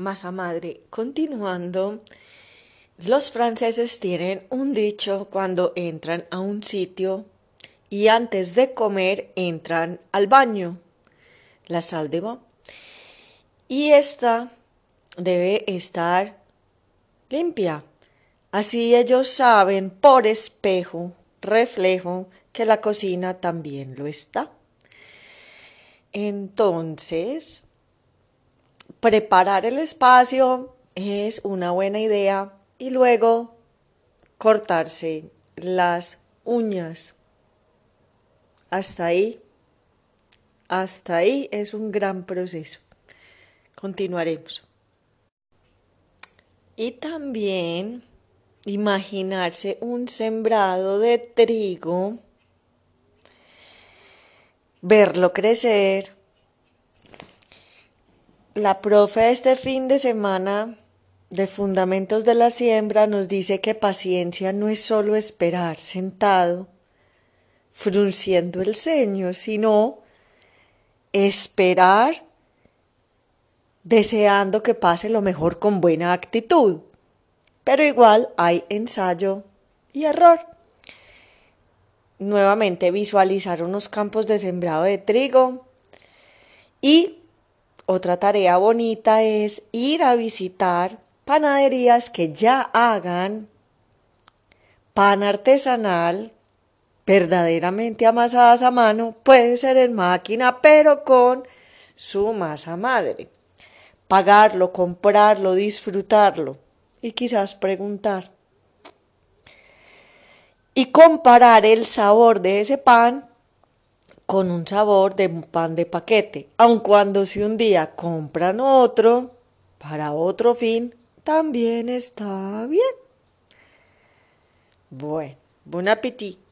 masa madre. Continuando, los franceses tienen un dicho cuando entran a un sitio y antes de comer entran al baño, la sal de Y esta debe estar limpia. Así ellos saben por espejo, reflejo, que la cocina también lo está. Entonces, preparar el espacio es una buena idea y luego cortarse las uñas. Hasta ahí, hasta ahí es un gran proceso. Continuaremos. Y también imaginarse un sembrado de trigo, verlo crecer. La profe este fin de semana de Fundamentos de la Siembra nos dice que paciencia no es solo esperar sentado, frunciendo el ceño, sino esperar deseando que pase lo mejor con buena actitud. Pero igual hay ensayo y error. Nuevamente visualizar unos campos de sembrado de trigo. Y otra tarea bonita es ir a visitar panaderías que ya hagan pan artesanal verdaderamente amasadas a mano, puede ser en máquina, pero con su masa madre. Pagarlo, comprarlo, disfrutarlo y quizás preguntar. Y comparar el sabor de ese pan con un sabor de pan de paquete, aun cuando si un día compran otro para otro fin, también está bien. Bueno, buen apetito.